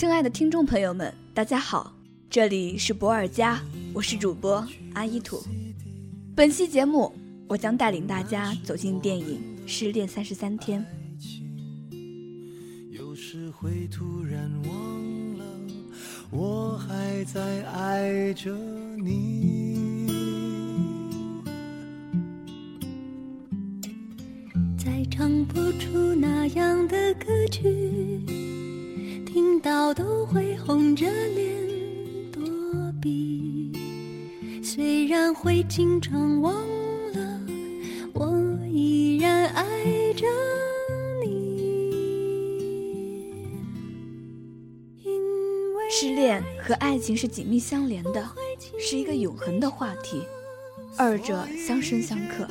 亲爱的听众朋友们，大家好，这里是博尔家，我是主播阿依土。本期节目，我将带领大家走进电影《失恋三十三天》。有时会突然忘了，我还在爱着你。经常忘了，我依然爱着你。失恋和爱情是紧密相连的，是一个永恒的话题，二者相生相克。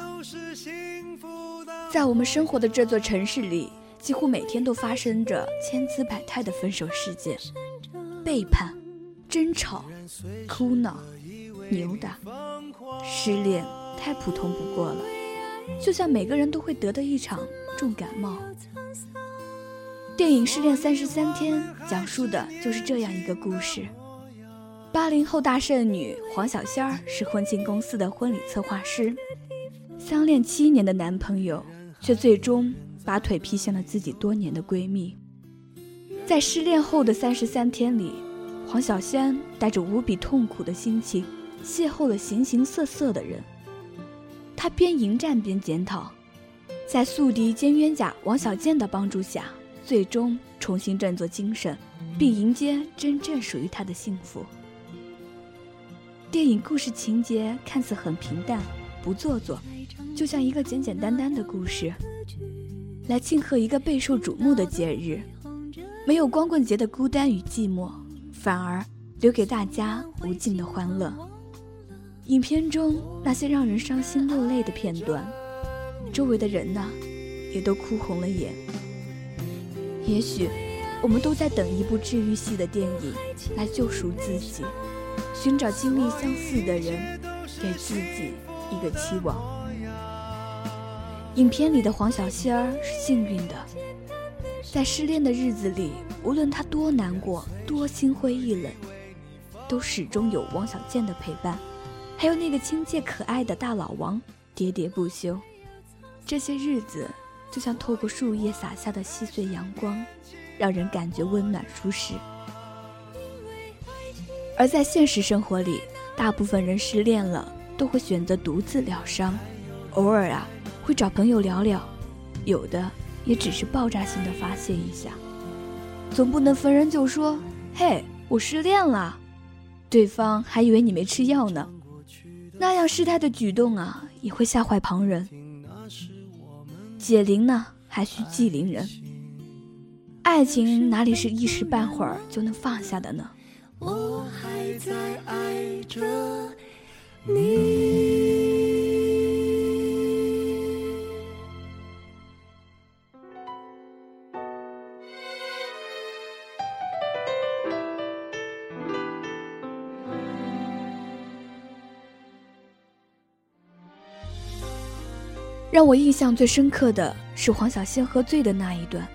在我们生活的这座城市里。几乎每天都发生着千姿百态的分手事件，背叛、争吵、哭闹、扭打、失恋，太普通不过了，就像每个人都会得的一场重感冒。电影《失恋三十三天》讲述的就是这样一个故事：八零后大剩女黄小仙儿是婚庆公司的婚礼策划师，相恋七年的男朋友却最终。把腿劈向了自己多年的闺蜜，在失恋后的三十三天里，黄小仙带着无比痛苦的心情，邂逅了形形色色的人。他边迎战边检讨，在宿敌兼冤家王小贱的帮助下，最终重新振作精神，并迎接真正属于他的幸福。电影故事情节看似很平淡，不做作，就像一个简简单单的故事。来庆贺一个备受瞩目的节日，没有光棍节的孤单与寂寞，反而留给大家无尽的欢乐。影片中那些让人伤心落泪的片段，周围的人呢，也都哭红了眼。也许，我们都在等一部治愈系的电影来救赎自己，寻找经历相似的人，给自己一个期望。影片里的黄小仙儿是幸运的，在失恋的日子里，无论她多难过、多心灰意冷，都始终有王小贱的陪伴，还有那个亲切可爱的大老王喋喋不休。这些日子就像透过树叶洒下的细碎阳光，让人感觉温暖舒适。而在现实生活里，大部分人失恋了都会选择独自疗伤，偶尔啊。会找朋友聊聊，有的也只是爆炸性的发泄一下，总不能逢人就说：“嘿，我失恋了。”对方还以为你没吃药呢，那样失态的举动啊，也会吓坏旁人。解铃呢，还需系铃人。爱情哪里是一时半会儿就能放下的呢？我还在爱着你。让我印象最深刻的是黄小仙喝醉的那一段，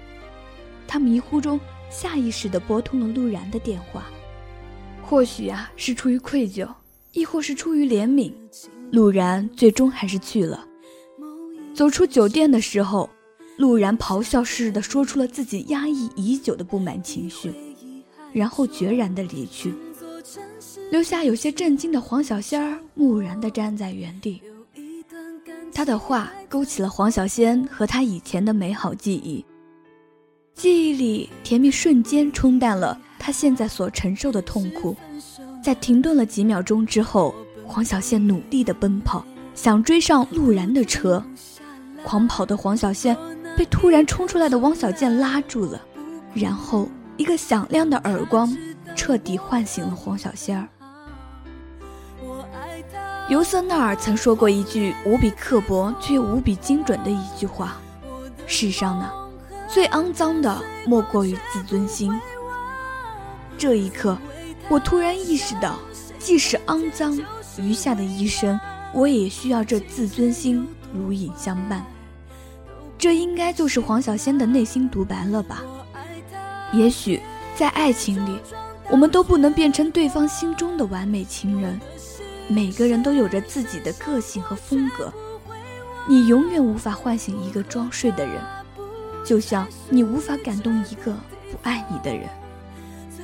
他迷糊中下意识地拨通了陆然的电话，或许啊是出于愧疚，亦或是出于怜悯，陆然最终还是去了。走出酒店的时候，陆然咆哮似的说出了自己压抑已久的不满情绪，然后决然地离去，留下有些震惊的黄小仙儿木然地站在原地。他的话勾起了黄小仙和他以前的美好记忆，记忆里甜蜜瞬间冲淡了他现在所承受的痛苦。在停顿了几秒钟之后，黄小仙努力的奔跑，想追上陆然的车。狂跑的黄小仙被突然冲出来的汪小贱拉住了，然后一个响亮的耳光彻底唤醒了黄小仙儿。尤瑟纳尔曾说过一句无比刻薄却又无比精准的一句话：“世上呢，最肮脏的莫过于自尊心。”这一刻，我突然意识到，即使肮脏，余下的一生，我也需要这自尊心如影相伴。这应该就是黄小仙的内心独白了吧？也许，在爱情里，我们都不能变成对方心中的完美情人。每个人都有着自己的个性和风格，你永远无法唤醒一个装睡的人，就像你无法感动一个不爱你的人。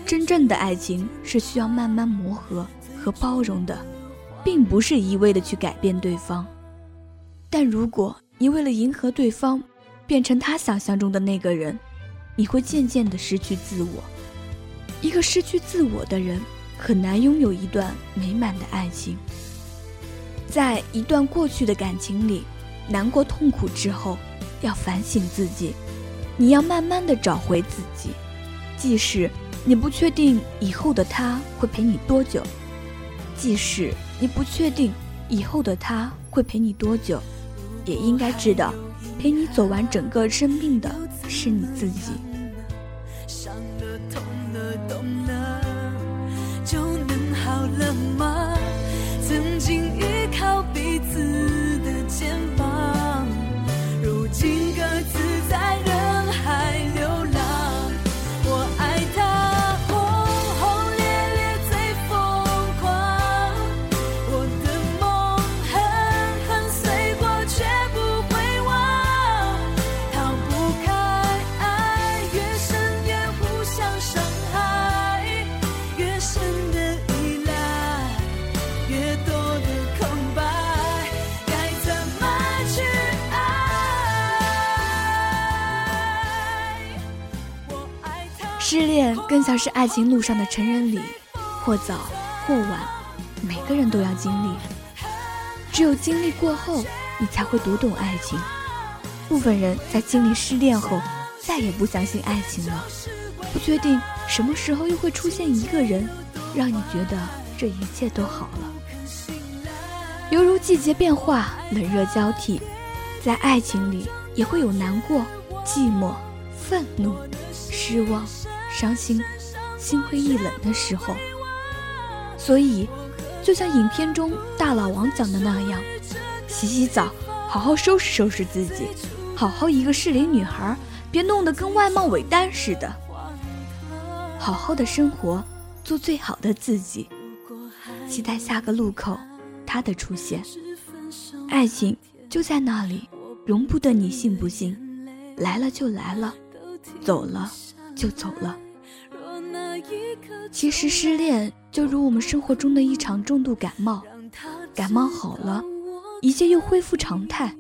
真正的爱情是需要慢慢磨合和包容的，并不是一味的去改变对方。但如果你为了迎合对方，变成他想象中的那个人，你会渐渐的失去自我。一个失去自我的人。很难拥有一段美满的爱情。在一段过去的感情里，难过痛苦之后，要反省自己，你要慢慢的找回自己。即使你不确定以后的他会陪你多久，即使你不确定以后的他会陪你多久，也应该知道，陪你走完整个生命的是你自己伤。了更像是爱情路上的成人礼，或早或晚，每个人都要经历。只有经历过后，你才会读懂爱情。部分人在经历失恋后，再也不相信爱情了，不确定什么时候又会出现一个人，让你觉得这一切都好了。犹如季节变化，冷热交替，在爱情里也会有难过、寂寞、愤怒、失望。伤心、心灰意冷的时候，所以，就像影片中大老王讲的那样，洗洗澡，好好收拾收拾自己，好好一个适龄女孩，别弄得跟外貌伪单似的，好好的生活，做最好的自己，期待下个路口他的出现，爱情就在那里，容不得你信不信，来了就来了，走了。就走了。其实失恋就如我们生活中的一场重度感冒，感冒好了，一切又恢复常态。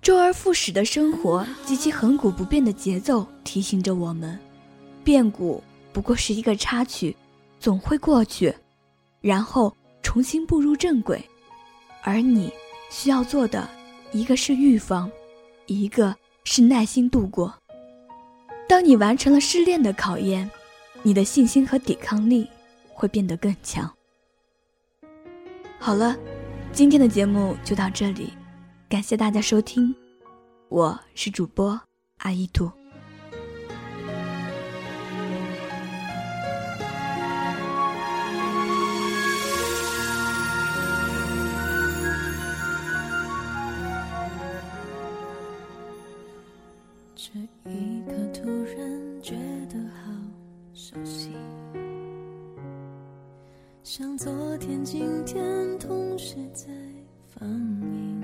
周而复始的生活及其恒古不变的节奏提醒着我们，变故不过是一个插曲，总会过去，然后重新步入正轨。而你需要做的，一个是预防，一个是耐心度过。当你完成了失恋的考验，你的信心和抵抗力会变得更强。好了，今天的节目就到这里，感谢大家收听，我是主播阿依兔。像昨天、今天同时在放映。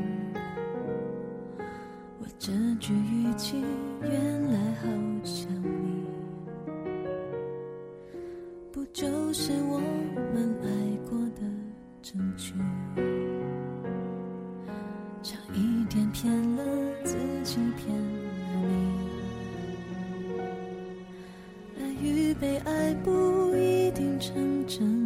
我这句语气原来好像你，不就是我们爱过的证据？差一点骗了自己，骗了你，爱与。被爱不一定成正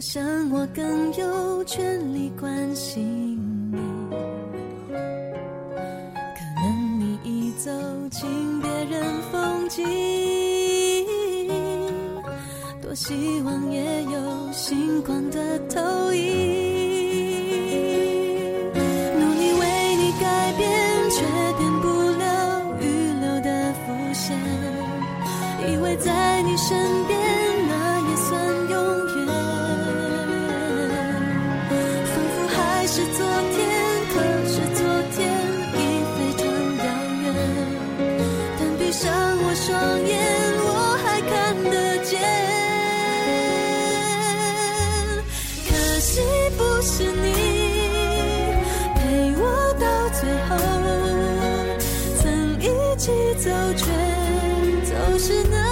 我想我更有权利关心。只能